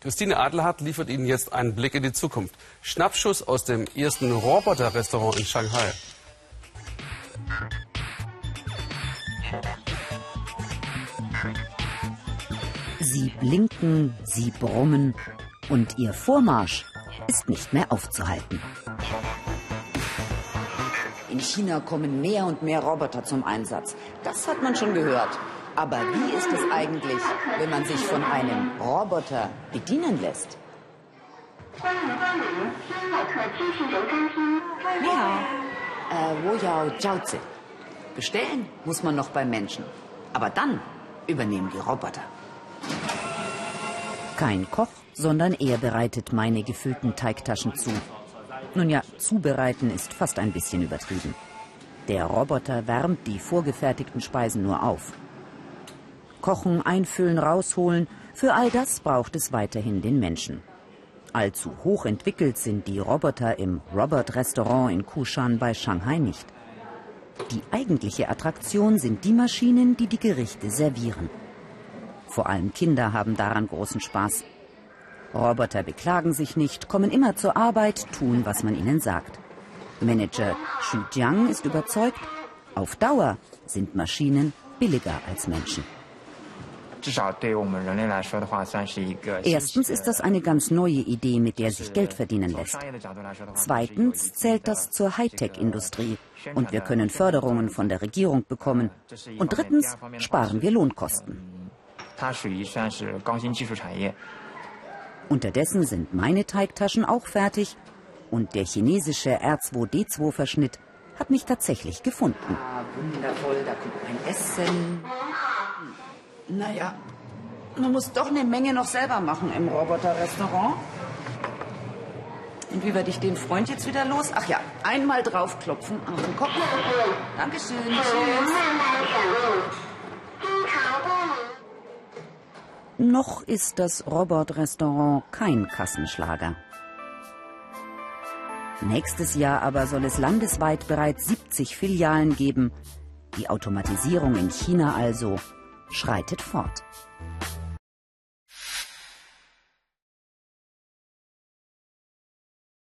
Christine Adelhardt liefert Ihnen jetzt einen Blick in die Zukunft. Schnappschuss aus dem ersten Roboter-Restaurant in Shanghai. Sie blinken, sie brummen und ihr Vormarsch ist nicht mehr aufzuhalten. In China kommen mehr und mehr Roboter zum Einsatz. Das hat man schon gehört. Aber wie ist es eigentlich, wenn man sich von einem Roboter bedienen lässt? Ja, äh, wo Yao Jiaozi. Bestellen muss man noch beim Menschen. Aber dann übernehmen die Roboter. Kein Koch, sondern er bereitet meine gefüllten Teigtaschen zu. Nun ja, zubereiten ist fast ein bisschen übertrieben. Der Roboter wärmt die vorgefertigten Speisen nur auf. Kochen, einfüllen, rausholen, für all das braucht es weiterhin den Menschen. Allzu hoch entwickelt sind die Roboter im Robot-Restaurant in Kushan bei Shanghai nicht. Die eigentliche Attraktion sind die Maschinen, die die Gerichte servieren. Vor allem Kinder haben daran großen Spaß. Roboter beklagen sich nicht, kommen immer zur Arbeit, tun, was man ihnen sagt. Manager Xu Jiang ist überzeugt, auf Dauer sind Maschinen billiger als Menschen. Erstens ist das eine ganz neue Idee, mit der sich Geld verdienen lässt. Zweitens zählt das zur Hightech-Industrie und wir können Förderungen von der Regierung bekommen. Und drittens sparen wir Lohnkosten. Unterdessen sind meine Teigtaschen auch fertig und der chinesische R2D2-Verschnitt hat mich tatsächlich gefunden. Ah, wundervoll, da kommt mein Essen. Naja, man muss doch eine Menge noch selber machen im Roboter-Restaurant. Und wie werde ich den Freund jetzt wieder los? Ach ja, einmal draufklopfen auf den Kopf. Dankeschön. Tschüss. Noch ist das Robot-Restaurant kein Kassenschlager. Nächstes Jahr aber soll es landesweit bereits 70 Filialen geben. Die Automatisierung in China also schreitet fort.